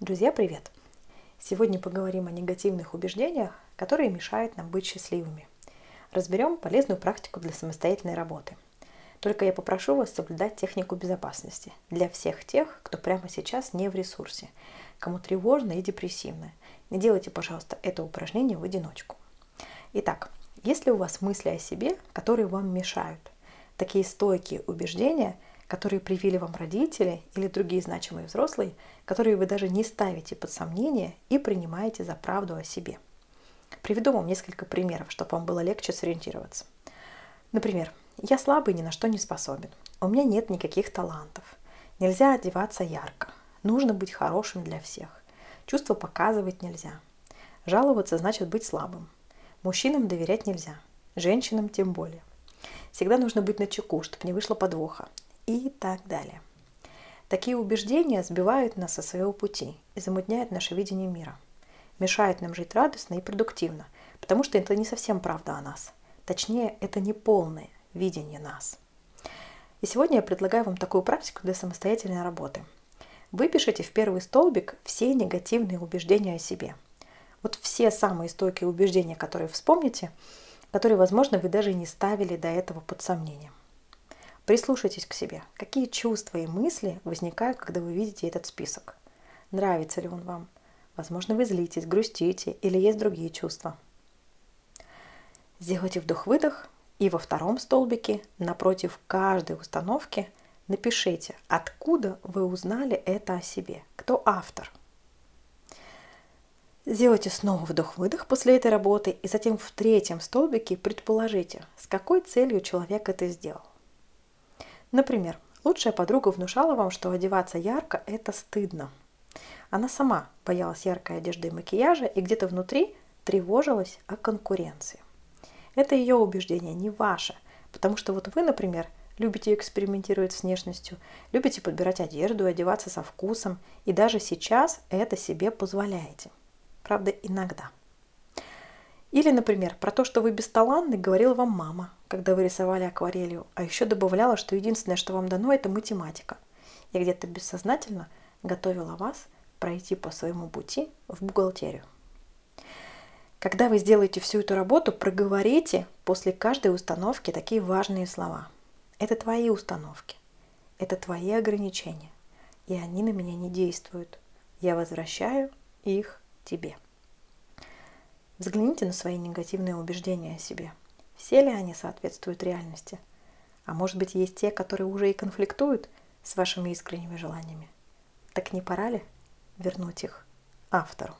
Друзья, привет! Сегодня поговорим о негативных убеждениях, которые мешают нам быть счастливыми. Разберем полезную практику для самостоятельной работы. Только я попрошу вас соблюдать технику безопасности для всех тех, кто прямо сейчас не в ресурсе, кому тревожно и депрессивно. Не делайте, пожалуйста, это упражнение в одиночку. Итак, если у вас мысли о себе, которые вам мешают, такие стойкие убеждения – которые привили вам родители или другие значимые взрослые, которые вы даже не ставите под сомнение и принимаете за правду о себе. Приведу вам несколько примеров, чтобы вам было легче сориентироваться. Например, я слабый, ни на что не способен. У меня нет никаких талантов. Нельзя одеваться ярко. Нужно быть хорошим для всех. Чувства показывать нельзя. Жаловаться значит быть слабым. Мужчинам доверять нельзя. Женщинам тем более. Всегда нужно быть на чеку, чтобы не вышло подвоха и так далее. Такие убеждения сбивают нас со своего пути и замутняют наше видение мира. Мешают нам жить радостно и продуктивно, потому что это не совсем правда о нас. Точнее, это не полное видение нас. И сегодня я предлагаю вам такую практику для самостоятельной работы. Выпишите в первый столбик все негативные убеждения о себе. Вот все самые стойкие убеждения, которые вспомните, которые, возможно, вы даже не ставили до этого под сомнением. Прислушайтесь к себе. Какие чувства и мысли возникают, когда вы видите этот список? Нравится ли он вам? Возможно, вы злитесь, грустите или есть другие чувства. Сделайте вдох-выдох и во втором столбике напротив каждой установки напишите, откуда вы узнали это о себе, кто автор. Сделайте снова вдох-выдох после этой работы и затем в третьем столбике предположите, с какой целью человек это сделал. Например, лучшая подруга внушала вам, что одеваться ярко – это стыдно. Она сама боялась яркой одежды и макияжа и где-то внутри тревожилась о конкуренции. Это ее убеждение, не ваше. Потому что вот вы, например, любите экспериментировать с внешностью, любите подбирать одежду, одеваться со вкусом, и даже сейчас это себе позволяете. Правда, иногда – или, например, про то, что вы бесталанны, говорила вам мама, когда вы рисовали акварелью, а еще добавляла, что единственное, что вам дано, это математика. Я где-то бессознательно готовила вас пройти по своему пути в бухгалтерию. Когда вы сделаете всю эту работу, проговорите после каждой установки такие важные слова. Это твои установки, это твои ограничения, и они на меня не действуют. Я возвращаю их тебе. Взгляните на свои негативные убеждения о себе. Все ли они соответствуют реальности? А может быть, есть те, которые уже и конфликтуют с вашими искренними желаниями? Так не пора ли вернуть их автору?